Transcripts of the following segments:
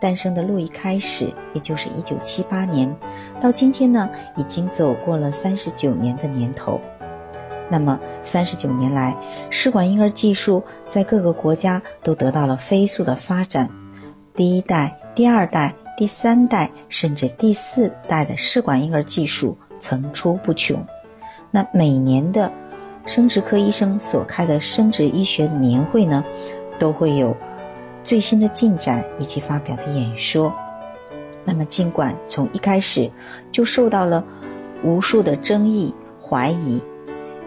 诞生的路易开始，也就是一九七八年，到今天呢，已经走过了三十九年的年头。那么，三十九年来，试管婴儿技术在各个国家都得到了飞速的发展。第一代、第二代、第三代，甚至第四代的试管婴儿技术层出不穷。那每年的生殖科医生所开的生殖医学年会呢，都会有最新的进展以及发表的演说。那么，尽管从一开始就受到了无数的争议、怀疑。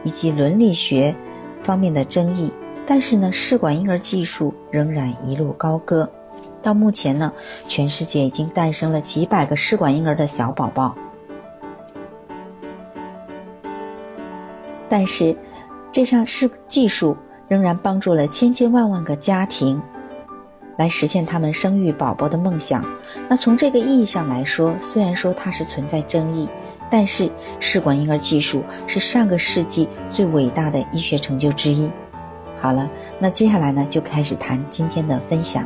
以及伦理学方面的争议，但是呢，试管婴儿技术仍然一路高歌。到目前呢，全世界已经诞生了几百个试管婴儿的小宝宝。但是，这项试技术仍然帮助了千千万万个家庭来实现他们生育宝宝的梦想。那从这个意义上来说，虽然说它是存在争议。但是，试管婴儿技术是上个世纪最伟大的医学成就之一。好了，那接下来呢，就开始谈今天的分享。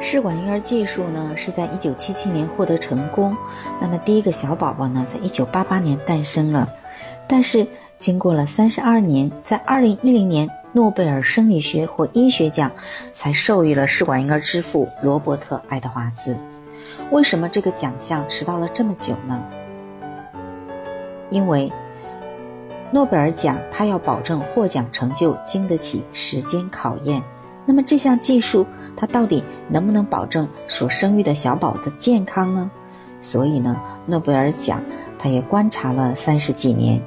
试管婴儿技术呢，是在一九七七年获得成功。那么，第一个小宝宝呢，在一九八八年诞生了。但是，经过了三十二年，在二零一零年，诺贝尔生理学或医学奖才授予了试管婴儿之父罗伯特·爱德华兹。为什么这个奖项迟到了这么久呢？因为诺贝尔奖它要保证获奖成就经得起时间考验。那么这项技术它到底能不能保证所生育的小宝的健康呢？所以呢，诺贝尔奖它也观察了三十几年。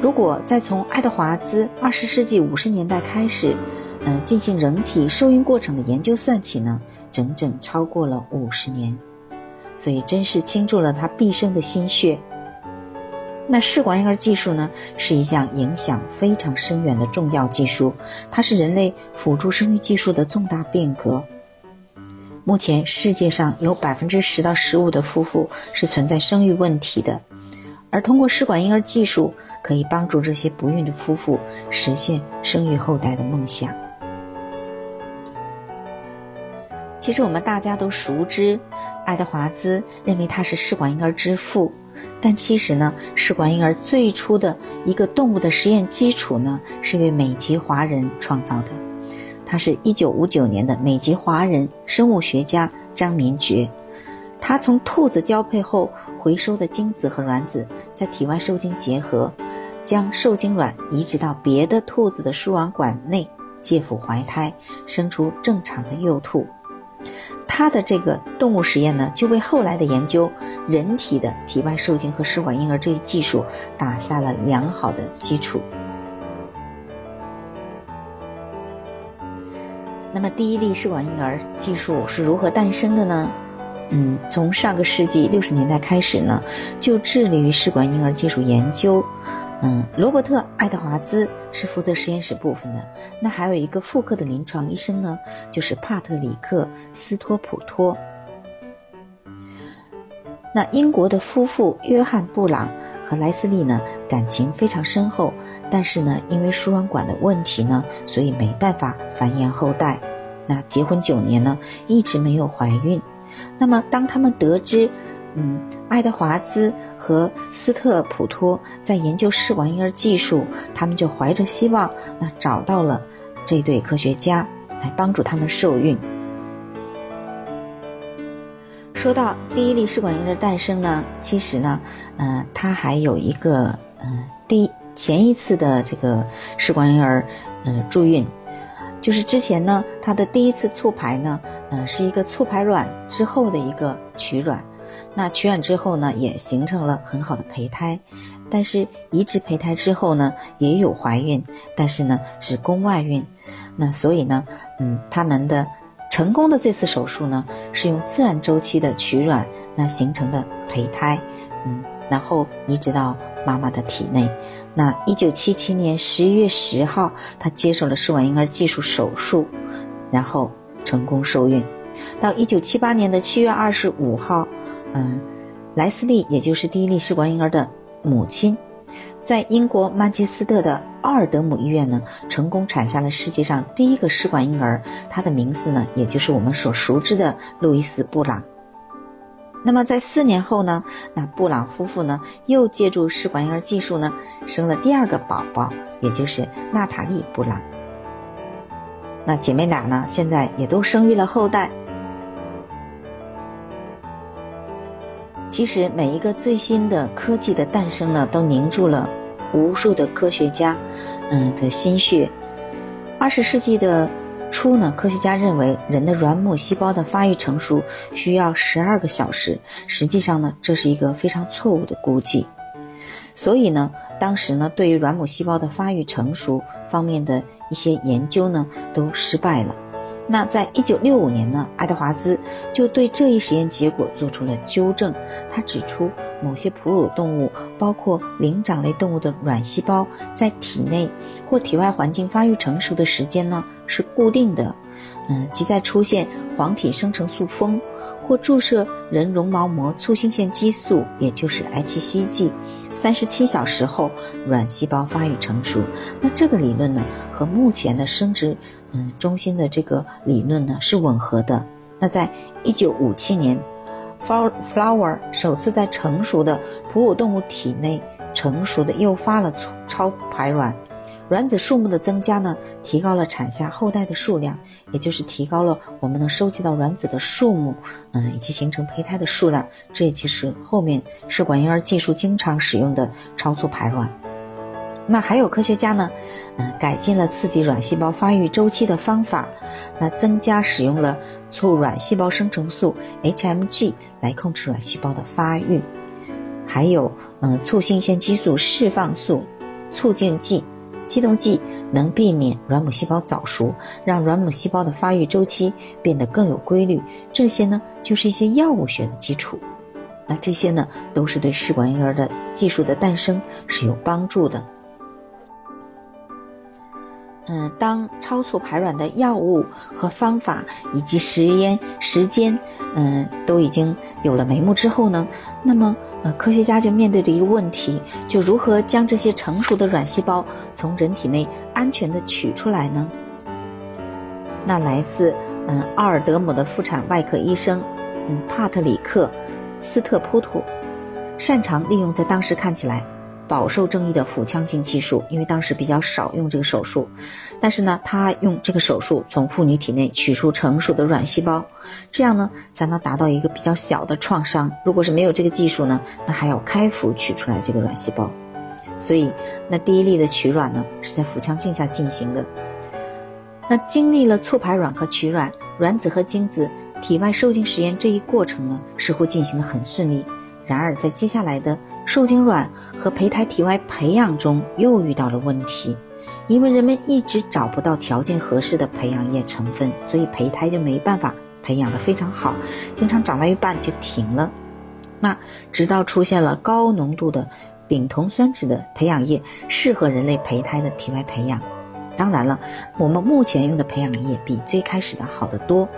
如果再从爱德华兹二十世纪五十年代开始。呃，进行人体受孕过程的研究算起呢，整整超过了五十年，所以真是倾注了他毕生的心血。那试管婴儿技术呢，是一项影响非常深远的重要技术，它是人类辅助生育技术的重大变革。目前世界上有百分之十到十五的夫妇是存在生育问题的，而通过试管婴儿技术，可以帮助这些不孕的夫妇实现生育后代的梦想。其实我们大家都熟知，爱德华兹认为他是试管婴儿之父，但其实呢，试管婴儿最初的一个动物的实验基础呢，是为美籍华人创造的。他是一九五九年的美籍华人生物学家张明觉，他从兔子交配后回收的精子和卵子在体外受精结合，将受精卵移植到别的兔子的输卵管内，借腹怀胎，生出正常的幼兔。他的这个动物实验呢，就为后来的研究人体的体外受精和试管婴儿这一技术打下了良好的基础。那么，第一例试管婴儿技术是如何诞生的呢？嗯，从上个世纪六十年代开始呢，就致力于试管婴儿技术研究。嗯，罗伯特·爱德华兹是负责实验室部分的。那还有一个妇科的临床医生呢，就是帕特里克·斯托普托。那英国的夫妇约翰·布朗和莱斯利呢，感情非常深厚，但是呢，因为输卵管的问题呢，所以没办法繁衍后代。那结婚九年呢，一直没有怀孕。那么当他们得知，嗯，爱德华兹和斯特普托在研究试管婴儿技术，他们就怀着希望，那找到了这对科学家来帮助他们受孕。说到第一例试管婴儿诞生呢，其实呢，嗯，它还有一个，嗯，第前一次的这个试管婴儿，嗯，助孕，就是之前呢，它的第一次促排呢，嗯，是一个促排卵之后的一个取卵。那取卵之后呢，也形成了很好的胚胎，但是移植胚胎之后呢，也有怀孕，但是呢是宫外孕，那所以呢，嗯，他们的成功的这次手术呢，是用自然周期的取卵那形成的胚胎，嗯，然后移植到妈妈的体内。那一九七七年十一月十号，她接受了试管婴儿技术手术，然后成功受孕。到一九七八年的七月二十五号，嗯，莱斯利也就是第一例试管婴儿的母亲。在英国曼彻斯特的奥尔德姆医院呢，成功产下了世界上第一个试管婴儿，他的名字呢，也就是我们所熟知的路易斯·布朗。那么在四年后呢，那布朗夫妇呢，又借助试管婴儿技术呢，生了第二个宝宝，也就是娜塔莉·布朗。那姐妹俩呢，现在也都生育了后代。其实每一个最新的科技的诞生呢，都凝住了无数的科学家，嗯的心血。二十世纪的初呢，科学家认为人的软母细胞的发育成熟需要十二个小时，实际上呢，这是一个非常错误的估计。所以呢，当时呢，对于软母细胞的发育成熟方面的一些研究呢，都失败了。那在一九六五年呢，爱德华兹就对这一实验结果做出了纠正。他指出，某些哺乳动物，包括灵长类动物的卵细胞，在体内或体外环境发育成熟的时间呢是固定的，嗯，即在出现黄体生成素峰。或注射人绒毛膜促性腺激素，也就是 hCG，三十七小时后，卵细胞发育成熟。那这个理论呢，和目前的生殖嗯中心的这个理论呢是吻合的。那在一九五七年，Flower 首次在成熟的哺乳动物体内成熟的诱发了超排卵。卵子数目的增加呢，提高了产下后代的数量，也就是提高了我们能收集到卵子的数目，嗯，以及形成胚胎的数量。这也就是后面试管婴儿技术经常使用的超促排卵。那还有科学家呢，嗯，改进了刺激卵细胞发育周期的方法，那增加使用了促卵细胞生成素 HMG 来控制卵细胞的发育，还有嗯，促性腺激素释放素促进剂。激动剂能避免卵母细胞早熟，让卵母细胞的发育周期变得更有规律。这些呢，就是一些药物学的基础。那这些呢，都是对试管婴儿的技术的诞生是有帮助的。嗯，当超促排卵的药物和方法以及实验时间，嗯，都已经有了眉目之后呢，那么。呃，科学家就面对着一个问题，就如何将这些成熟的卵细胞从人体内安全的取出来呢？那来自嗯奥尔德姆的妇产外科医生，嗯帕特里克斯特普图，擅长利用在当时看起来。饱受争议的腹腔镜技术，因为当时比较少用这个手术，但是呢，他用这个手术从妇女体内取出成熟的卵细胞，这样呢才能达到一个比较小的创伤。如果是没有这个技术呢，那还要开腹取出来这个卵细胞。所以，那第一例的取卵呢是在腹腔镜下进行的。那经历了促排卵和取卵，卵子和精子体外受精实验这一过程呢，似乎进行的很顺利。然而，在接下来的受精卵和胚胎体外培养中又遇到了问题，因为人们一直找不到条件合适的培养液成分，所以胚胎就没办法培养的非常好，经常长到一半就停了。那直到出现了高浓度的丙酮酸酯的培养液，适合人类胚胎的体外培养。当然了，我们目前用的培养液比最开始的好得多。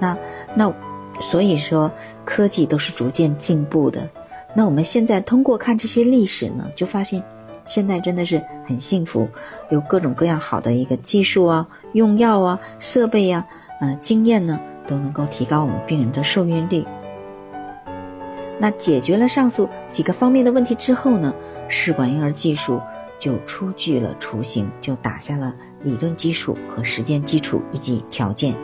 那那。所以说，科技都是逐渐进步的。那我们现在通过看这些历史呢，就发现，现在真的是很幸福，有各种各样好的一个技术啊、用药啊、设备呀、呃经验呢，都能够提高我们病人的受孕率。那解决了上述几个方面的问题之后呢，试管婴儿技术就初具了雏形，就打下了理论基础和实践基础以及条件。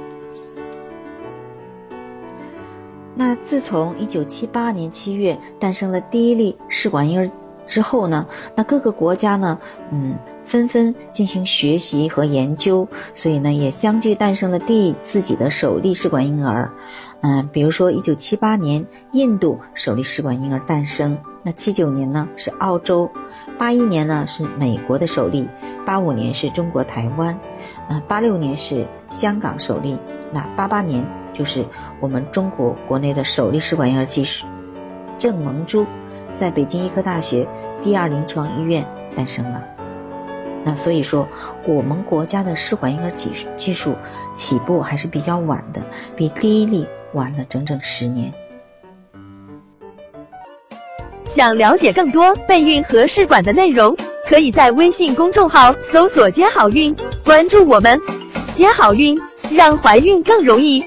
那自从一九七八年七月诞生了第一例试管婴儿之后呢，那各个国家呢，嗯，纷纷进行学习和研究，所以呢，也相继诞生了第自己的首例试管婴儿。嗯，比如说一九七八年印度首例试管婴儿诞生，那七九年呢是澳洲，八一年呢是美国的首例，八五年是中国台湾，啊，八六年是香港首例。那八八年就是我们中国国内的首例试管婴儿技术郑萌珠在北京医科大学第二临床医院诞生了。那所以说，我们国家的试管婴儿技术技术起步还是比较晚的，比第一例晚了整整十年。想了解更多备孕和试管的内容，可以在微信公众号搜索“接好运”，关注我们，接好运，让怀孕更容易。